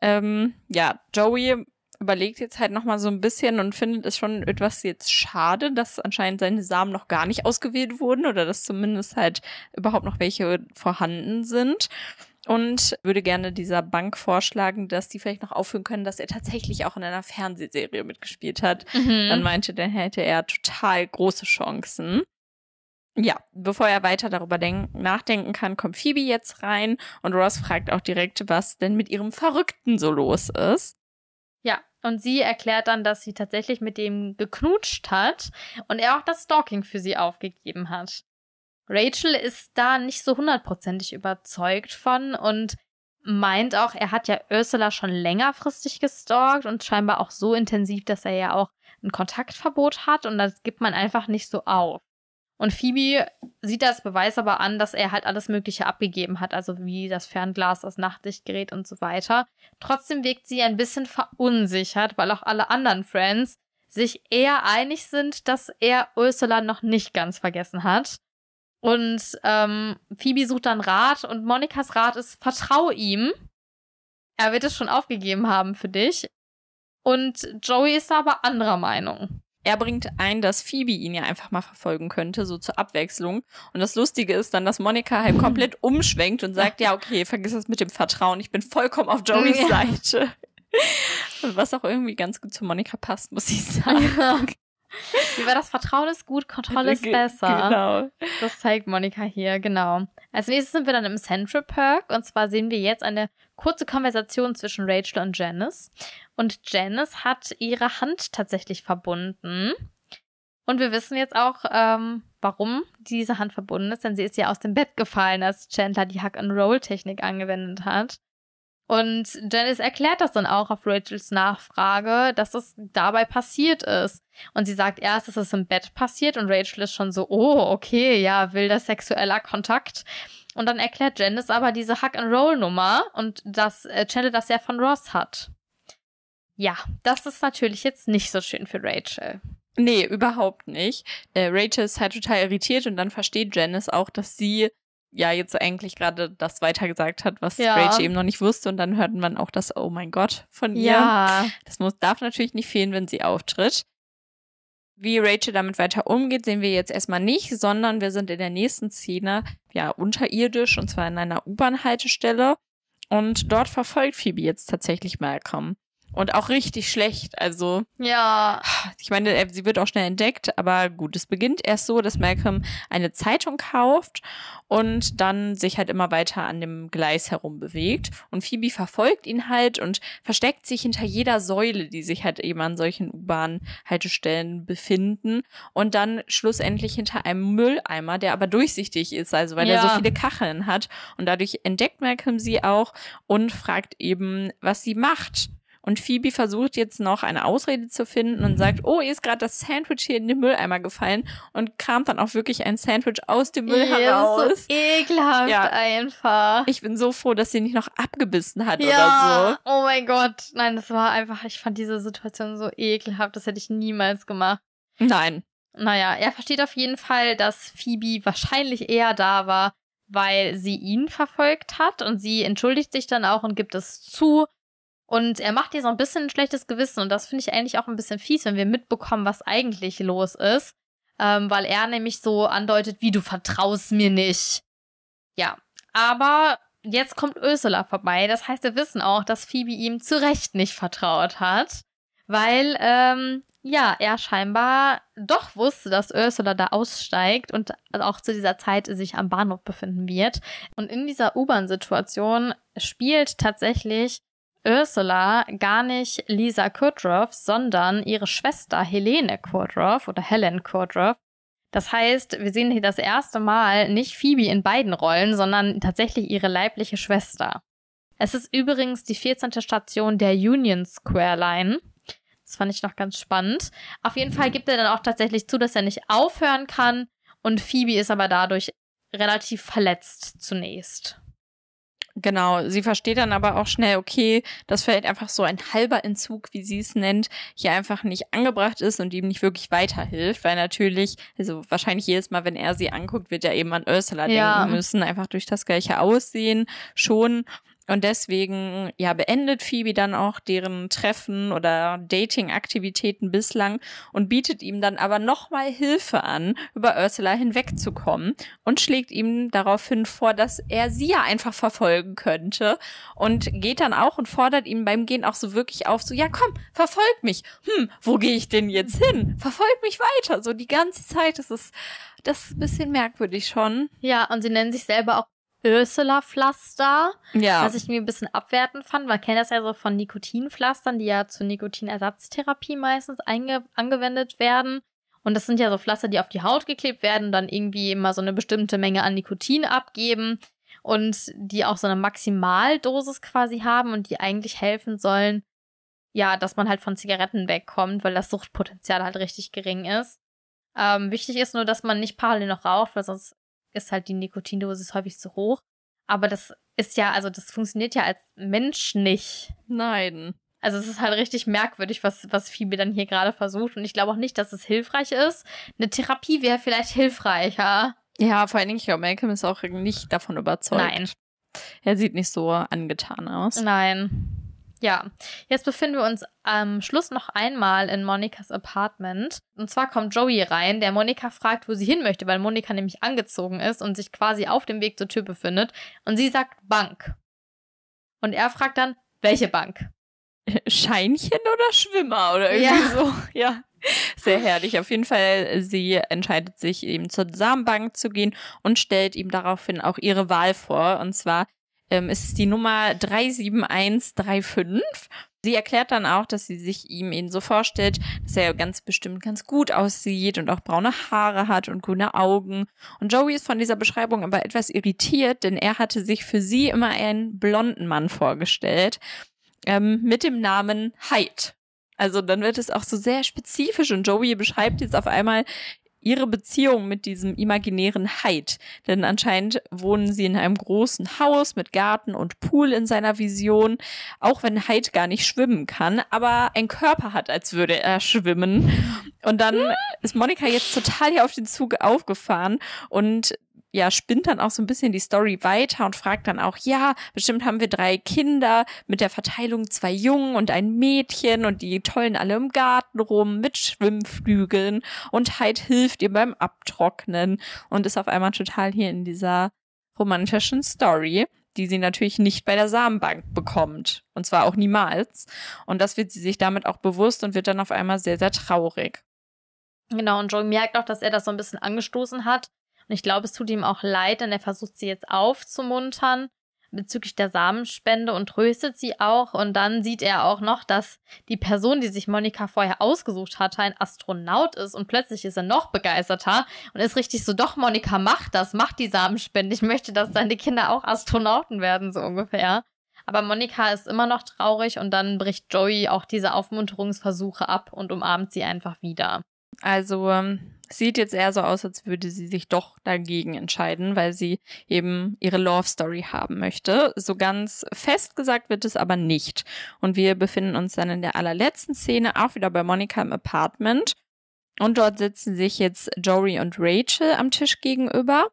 [SPEAKER 2] Ähm, ja, Joey überlegt jetzt halt nochmal so ein bisschen und findet es schon etwas jetzt schade, dass anscheinend seine Samen noch gar nicht ausgewählt wurden oder dass zumindest halt überhaupt noch welche vorhanden sind. Und würde gerne dieser Bank vorschlagen, dass die vielleicht noch aufführen können, dass er tatsächlich auch in einer Fernsehserie mitgespielt hat. Dann meinte, dann hätte er total große Chancen. Ja, bevor er weiter darüber denken, nachdenken kann, kommt Phoebe jetzt rein und Ross fragt auch direkt, was denn mit ihrem Verrückten so los ist.
[SPEAKER 3] Ja, Und sie erklärt dann, dass sie tatsächlich mit dem geknutscht hat und er auch das Stalking für sie aufgegeben hat. Rachel ist da nicht so hundertprozentig überzeugt von und meint auch, er hat ja Ursula schon längerfristig gestalkt und scheinbar auch so intensiv, dass er ja auch ein Kontaktverbot hat und das gibt man einfach nicht so auf. Und Phoebe sieht das Beweis aber an, dass er halt alles Mögliche abgegeben hat, also wie das Fernglas, das Nachtsichtgerät und so weiter. Trotzdem wirkt sie ein bisschen verunsichert, weil auch alle anderen Friends sich eher einig sind, dass er Ursula noch nicht ganz vergessen hat. Und ähm, Phoebe sucht dann Rat und Monikas Rat ist, vertrau ihm. Er wird es schon aufgegeben haben für dich. Und Joey ist aber anderer Meinung.
[SPEAKER 2] Er bringt ein, dass Phoebe ihn ja einfach mal verfolgen könnte, so zur Abwechslung. Und das Lustige ist dann, dass Monika halt komplett umschwenkt und sagt, ja, okay, vergiss das mit dem Vertrauen, ich bin vollkommen auf Joeys ja. Seite. Was auch irgendwie ganz gut zu Monika passt, muss ich sagen.
[SPEAKER 3] Wie war das Vertrauen ist gut, Kontrolle ist besser. Genau. Das zeigt Monika hier, genau. Als nächstes sind wir dann im Central Park und zwar sehen wir jetzt eine kurze Konversation zwischen Rachel und Janice. Und Janice hat ihre Hand tatsächlich verbunden. Und wir wissen jetzt auch, ähm, warum diese Hand verbunden ist, denn sie ist ja aus dem Bett gefallen, als Chandler die Hack-and-Roll-Technik angewendet hat. Und Janice erklärt das dann auch auf Rachels Nachfrage, dass es dabei passiert ist. Und sie sagt erst, dass es im Bett passiert und Rachel ist schon so, oh, okay, ja, wilder sexueller Kontakt. Und dann erklärt Janice aber diese Hack-and-Roll-Nummer und dass äh, Chandler das ja von Ross hat. Ja, das ist natürlich jetzt nicht so schön für Rachel.
[SPEAKER 2] Nee, überhaupt nicht. Äh, Rachel ist halt total irritiert und dann versteht Janice auch, dass sie ja jetzt eigentlich gerade das weitergesagt hat, was ja. Rachel eben noch nicht wusste. Und dann hört man auch das Oh mein Gott von ihr. Ja. Das muss, darf natürlich nicht fehlen, wenn sie auftritt. Wie Rachel damit weiter umgeht, sehen wir jetzt erstmal nicht, sondern wir sind in der nächsten Szene ja unterirdisch und zwar in einer U-Bahn-Haltestelle. Und dort verfolgt Phoebe jetzt tatsächlich Malcolm. Und auch richtig schlecht. Also.
[SPEAKER 3] Ja.
[SPEAKER 2] Ich meine, sie wird auch schnell entdeckt, aber gut, es beginnt erst so, dass Malcolm eine Zeitung kauft und dann sich halt immer weiter an dem Gleis herum bewegt. Und Phoebe verfolgt ihn halt und versteckt sich hinter jeder Säule, die sich halt eben an solchen U-Bahn-Haltestellen befinden. Und dann schlussendlich hinter einem Mülleimer, der aber durchsichtig ist, also weil ja. er so viele Kacheln hat. Und dadurch entdeckt Malcolm sie auch und fragt eben, was sie macht. Und Phoebe versucht jetzt noch eine Ausrede zu finden und sagt, oh, ihr ist gerade das Sandwich hier in den Mülleimer gefallen und kramt dann auch wirklich ein Sandwich aus dem Müll ja, heraus.
[SPEAKER 3] Das ist so ekelhaft ja. einfach.
[SPEAKER 2] Ich bin so froh, dass sie nicht noch abgebissen hat ja.
[SPEAKER 3] oder so. Oh mein Gott. Nein, das war einfach, ich fand diese Situation so ekelhaft. Das hätte ich niemals gemacht.
[SPEAKER 2] Nein.
[SPEAKER 3] Naja, er versteht auf jeden Fall, dass Phoebe wahrscheinlich eher da war, weil sie ihn verfolgt hat und sie entschuldigt sich dann auch und gibt es zu und er macht ihr so ein bisschen ein schlechtes Gewissen und das finde ich eigentlich auch ein bisschen fies, wenn wir mitbekommen, was eigentlich los ist. Ähm, weil er nämlich so andeutet, wie du vertraust mir nicht. Ja, aber jetzt kommt Ursula vorbei. Das heißt, wir wissen auch, dass Phoebe ihm zu Recht nicht vertraut hat. Weil, ähm, ja, er scheinbar doch wusste, dass Ursula da aussteigt und auch zu dieser Zeit sich am Bahnhof befinden wird. Und in dieser U-Bahn-Situation spielt tatsächlich Ursula gar nicht Lisa Kudrow, sondern ihre Schwester Helene Kudrow oder Helen Kudrow. Das heißt, wir sehen hier das erste Mal nicht Phoebe in beiden Rollen, sondern tatsächlich ihre leibliche Schwester. Es ist übrigens die 14. Station der Union Square Line. Das fand ich noch ganz spannend. Auf jeden Fall gibt er dann auch tatsächlich zu, dass er nicht aufhören kann und Phoebe ist aber dadurch relativ verletzt zunächst.
[SPEAKER 2] Genau, sie versteht dann aber auch schnell, okay, dass vielleicht einfach so ein halber Entzug, wie sie es nennt, hier einfach nicht angebracht ist und ihm nicht wirklich weiterhilft, weil natürlich, also wahrscheinlich jedes Mal, wenn er sie anguckt, wird er eben an Ursula ja. denken müssen, einfach durch das gleiche Aussehen schon. Und deswegen, ja, beendet Phoebe dann auch deren Treffen oder Dating-Aktivitäten bislang und bietet ihm dann aber nochmal Hilfe an, über Ursula hinwegzukommen und schlägt ihm daraufhin vor, dass er sie ja einfach verfolgen könnte und geht dann auch und fordert ihm beim Gehen auch so wirklich auf, so, ja, komm, verfolg mich. Hm, wo gehe ich denn jetzt hin? Verfolg mich weiter. So die ganze Zeit, das ist, das ist ein bisschen merkwürdig schon.
[SPEAKER 3] Ja, und sie nennen sich selber auch Ursula-Pflaster,
[SPEAKER 2] Ja.
[SPEAKER 3] was ich irgendwie ein bisschen abwertend fand. Man kennt das ja so von Nikotinpflastern, die ja zur Nikotinersatztherapie meistens einge angewendet werden. Und das sind ja so Pflaster, die auf die Haut geklebt werden und dann irgendwie immer so eine bestimmte Menge an Nikotin abgeben und die auch so eine Maximaldosis quasi haben und die eigentlich helfen sollen, ja, dass man halt von Zigaretten wegkommt, weil das Suchtpotenzial halt richtig gering ist. Ähm, wichtig ist nur, dass man nicht parallel noch raucht, weil sonst ist halt die Nikotindosis häufig zu hoch. Aber das ist ja, also das funktioniert ja als Mensch nicht.
[SPEAKER 2] Nein.
[SPEAKER 3] Also es ist halt richtig merkwürdig, was, was Phoebe dann hier gerade versucht. Und ich glaube auch nicht, dass es hilfreich ist. Eine Therapie wäre vielleicht hilfreicher.
[SPEAKER 2] Ja, vor allen Dingen, ich glaube, Malcolm ist auch nicht davon überzeugt.
[SPEAKER 3] Nein.
[SPEAKER 2] Er sieht nicht so angetan aus.
[SPEAKER 3] Nein. Ja, jetzt befinden wir uns am Schluss noch einmal in Monikas Apartment. Und zwar kommt Joey rein, der Monika fragt, wo sie hin möchte, weil Monika nämlich angezogen ist und sich quasi auf dem Weg zur Tür befindet. Und sie sagt Bank. Und er fragt dann, welche Bank?
[SPEAKER 2] Scheinchen oder Schwimmer oder irgendwie
[SPEAKER 3] Ja.
[SPEAKER 2] so. Ja. Sehr herrlich. Auf jeden Fall, sie entscheidet sich eben zur Samenbank zu gehen und stellt ihm daraufhin auch ihre Wahl vor. Und zwar ähm, ist die Nummer 37135. Sie erklärt dann auch, dass sie sich ihm eben so vorstellt, dass er ganz bestimmt ganz gut aussieht und auch braune Haare hat und grüne Augen. Und Joey ist von dieser Beschreibung aber etwas irritiert, denn er hatte sich für sie immer einen blonden Mann vorgestellt ähm, mit dem Namen Hyde. Also dann wird es auch so sehr spezifisch und Joey beschreibt jetzt auf einmal ihre Beziehung mit diesem imaginären Hyde. Denn anscheinend wohnen sie in einem großen Haus mit Garten und Pool in seiner Vision, auch wenn Hyde gar nicht schwimmen kann, aber einen Körper hat, als würde er schwimmen. Und dann ist Monika jetzt total hier auf den Zug aufgefahren und ja, spinnt dann auch so ein bisschen die Story weiter und fragt dann auch, ja, bestimmt haben wir drei Kinder mit der Verteilung zwei Jungen und ein Mädchen und die tollen alle im Garten rum mit Schwimmflügeln und Hyde hilft ihr beim Abtrocknen und ist auf einmal total hier in dieser romantischen Story, die sie natürlich nicht bei der Samenbank bekommt. Und zwar auch niemals. Und das wird sie sich damit auch bewusst und wird dann auf einmal sehr, sehr traurig.
[SPEAKER 3] Genau, und Joey merkt auch, dass er das so ein bisschen angestoßen hat. Und ich glaube, es tut ihm auch leid, denn er versucht sie jetzt aufzumuntern bezüglich der Samenspende und tröstet sie auch. Und dann sieht er auch noch, dass die Person, die sich Monika vorher ausgesucht hatte, ein Astronaut ist. Und plötzlich ist er noch begeisterter und ist richtig so, doch, Monika, mach das, mach die Samenspende. Ich möchte, dass deine Kinder auch Astronauten werden, so ungefähr. Aber Monika ist immer noch traurig und dann bricht Joey auch diese Aufmunterungsversuche ab und umarmt sie einfach wieder.
[SPEAKER 2] Also ähm, sieht jetzt eher so aus, als würde sie sich doch dagegen entscheiden, weil sie eben ihre Love Story haben möchte. So ganz fest gesagt wird es aber nicht. Und wir befinden uns dann in der allerletzten Szene auch wieder bei Monika im Apartment. Und dort sitzen sich jetzt Joey und Rachel am Tisch gegenüber.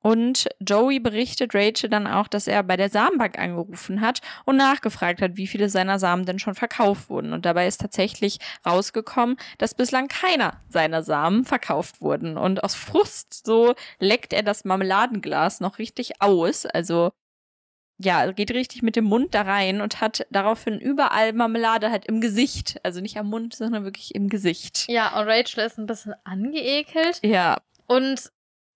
[SPEAKER 2] Und Joey berichtet Rachel dann auch, dass er bei der Samenbank angerufen hat und nachgefragt hat, wie viele seiner Samen denn schon verkauft wurden. Und dabei ist tatsächlich rausgekommen, dass bislang keiner seiner Samen verkauft wurden. Und aus Frust so leckt er das Marmeladenglas noch richtig aus. Also ja, geht richtig mit dem Mund da rein und hat daraufhin überall Marmelade halt im Gesicht. Also nicht am Mund, sondern wirklich im Gesicht.
[SPEAKER 3] Ja, und Rachel ist ein bisschen angeekelt.
[SPEAKER 2] Ja,
[SPEAKER 3] Und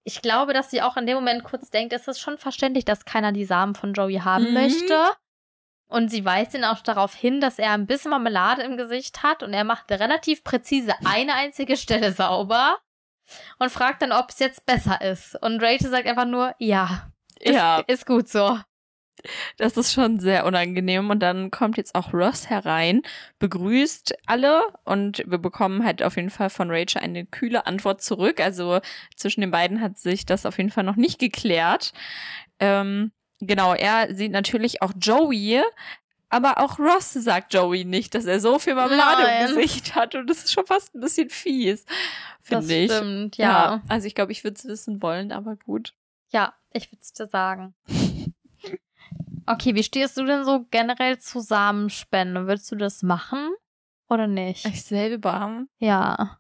[SPEAKER 3] ich glaube, dass sie auch in dem Moment kurz denkt, es ist schon verständlich, dass keiner die Samen von Joey haben
[SPEAKER 2] Mhm.
[SPEAKER 3] möchte. Und sie weist ihn auch darauf hin, dass er ein bisschen Marmelade im Gesicht hat und er macht relativ präzise eine einzige Stelle sauber und fragt dann, ob es jetzt besser ist. Und Rachel sagt einfach nur, ja, ist,
[SPEAKER 2] ja.
[SPEAKER 3] ist gut so.
[SPEAKER 2] Das ist schon sehr unangenehm. Und dann kommt jetzt auch Ross herein, begrüßt alle und wir bekommen halt auf jeden Fall von Rachel eine kühle Antwort zurück. Also zwischen den beiden hat sich das auf jeden Fall noch nicht geklärt. Ähm, genau, er sieht natürlich auch Joey. Aber auch Ross sagt Joey nicht, dass er so viel Marmelade
[SPEAKER 3] Nein.
[SPEAKER 2] im Gesicht hat. Und das ist schon fast ein bisschen fies, finde ich.
[SPEAKER 3] stimmt, ja.
[SPEAKER 2] Also ich glaube, ich würde es wissen wollen, aber gut.
[SPEAKER 3] Ja, ich würde es dir sagen. Okay, wie stehst du denn so generell zu Samenspende? Würdest du das machen oder nicht?
[SPEAKER 2] Ich selber.
[SPEAKER 3] Ja.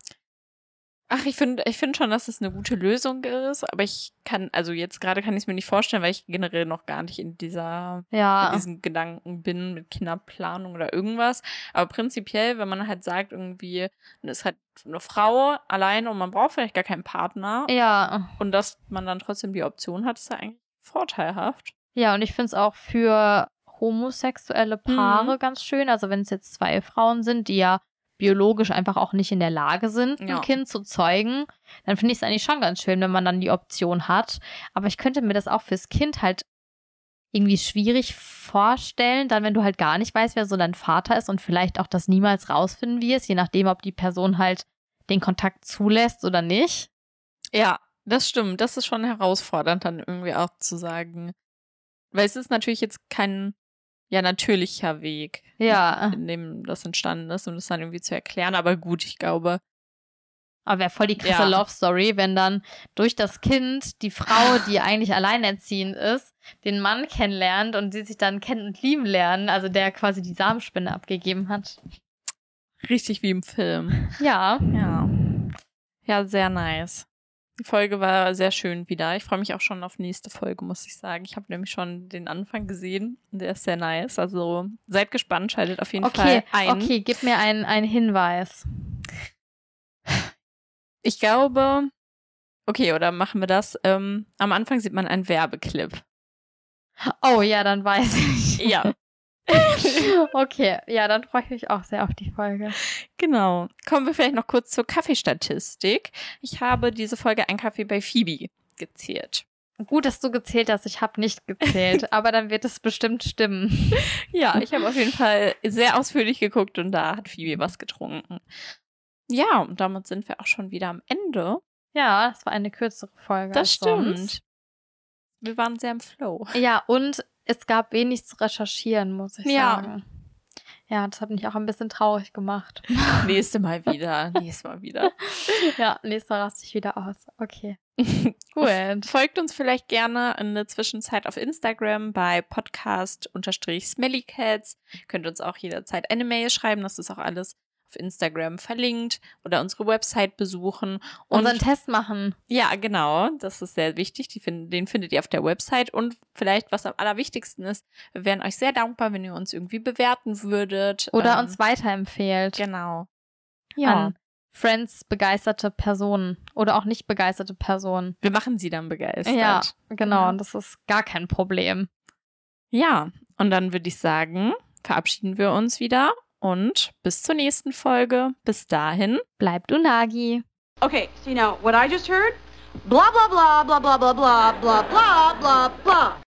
[SPEAKER 2] Ach, ich finde ich finde schon, dass es eine gute Lösung ist, aber ich kann, also jetzt gerade kann ich es mir nicht vorstellen, weil ich generell noch gar nicht in dieser, in
[SPEAKER 3] Ja.
[SPEAKER 2] diesen Gedanken bin mit Kinderplanung oder irgendwas. Aber prinzipiell, wenn man halt sagt, irgendwie, man ist halt eine Frau allein und man braucht vielleicht gar keinen Partner
[SPEAKER 3] Ja.
[SPEAKER 2] und dass man dann trotzdem die Option hat, ist ja eigentlich vorteilhaft.
[SPEAKER 3] Ja, und ich finde es auch für homosexuelle Paare mhm. ganz schön. Also wenn es jetzt zwei Frauen sind, die ja biologisch einfach auch nicht in der Lage sind, ein Kind zu zeugen, dann finde ich es eigentlich schon ganz schön, wenn man dann die Option hat. Aber ich könnte mir das auch fürs Kind halt irgendwie schwierig vorstellen, dann wenn du halt gar nicht weißt, wer so dein Vater ist und vielleicht auch das niemals rausfinden wirst, je nachdem, ob die Person halt den Kontakt zulässt oder nicht.
[SPEAKER 2] Ja, das stimmt. Das ist schon herausfordernd, dann irgendwie auch zu sagen. Weil es ist natürlich jetzt kein ja natürlicher Weg,
[SPEAKER 3] ja.
[SPEAKER 2] in dem das entstanden ist, um das dann irgendwie zu erklären. Aber gut, ich glaube,
[SPEAKER 3] aber wäre voll die krasse ja. Love Story, wenn dann durch das Kind die Frau, die eigentlich alleinerziehend ist, den Mann kennenlernt und sie sich dann kennen und lieben lernen, also der quasi die Samenspinne abgegeben hat.
[SPEAKER 2] Richtig wie im Film.
[SPEAKER 3] Ja.
[SPEAKER 2] Ja. Ja, sehr nice. Die Folge war sehr schön wieder. Ich freue mich auch schon auf nächste Folge, muss ich sagen. Ich habe nämlich schon den Anfang gesehen und der ist sehr nice. Also seid gespannt, schaltet auf jeden
[SPEAKER 3] okay,
[SPEAKER 2] Fall ein.
[SPEAKER 3] Okay, gib mir einen, einen Hinweis.
[SPEAKER 2] Ich glaube, okay, oder machen wir das? Ähm, am Anfang sieht man einen Werbeclip.
[SPEAKER 3] Oh ja, dann weiß ich.
[SPEAKER 2] Ja.
[SPEAKER 3] okay, ja, dann freue ich mich auch sehr auf die Folge.
[SPEAKER 2] Genau. Kommen wir vielleicht noch kurz zur Kaffeestatistik. Ich habe diese Folge ein Kaffee bei Phoebe gezählt.
[SPEAKER 3] Gut, dass du gezählt hast. Ich habe nicht gezählt, aber dann wird es bestimmt stimmen.
[SPEAKER 2] Ja, ich habe auf jeden Fall sehr ausführlich geguckt und da hat Phoebe was getrunken. Ja, und damit sind wir auch schon wieder am Ende.
[SPEAKER 3] Ja, das war eine kürzere Folge.
[SPEAKER 2] Das stimmt. Sonst. Wir waren sehr im Flow.
[SPEAKER 3] Ja, und es gab wenig zu recherchieren, muss ich ja. sagen. Ja, das hat mich auch ein bisschen traurig gemacht.
[SPEAKER 2] Nächste Mal wieder. Nächstes Mal wieder.
[SPEAKER 3] ja, nächstes Mal raste ich wieder aus. Okay.
[SPEAKER 2] Gut. Folgt uns vielleicht gerne in der Zwischenzeit auf Instagram bei podcast-smellycats. Könnt uns auch jederzeit eine Mail schreiben. Das ist auch alles auf Instagram verlinkt oder unsere Website besuchen.
[SPEAKER 3] Und unseren Test machen.
[SPEAKER 2] Ja, genau. Das ist sehr wichtig. Find, den findet ihr auf der Website. Und vielleicht, was am allerwichtigsten ist, wir wären euch sehr dankbar, wenn ihr uns irgendwie bewerten würdet.
[SPEAKER 3] Oder ähm, uns weiterempfehlt.
[SPEAKER 2] Genau.
[SPEAKER 3] Ja. An Friends begeisterte Personen oder auch nicht begeisterte Personen.
[SPEAKER 2] Wir machen sie dann begeistert.
[SPEAKER 3] Ja, genau. Und das ist gar kein Problem.
[SPEAKER 2] Ja, und dann würde ich sagen, verabschieden wir uns wieder und bis zur nächsten Folge. Bis dahin,
[SPEAKER 3] bleibt Unagi.
[SPEAKER 1] Okay, so know what I just heard? Blah blah blah blah blah blah blah blah blah blah blah.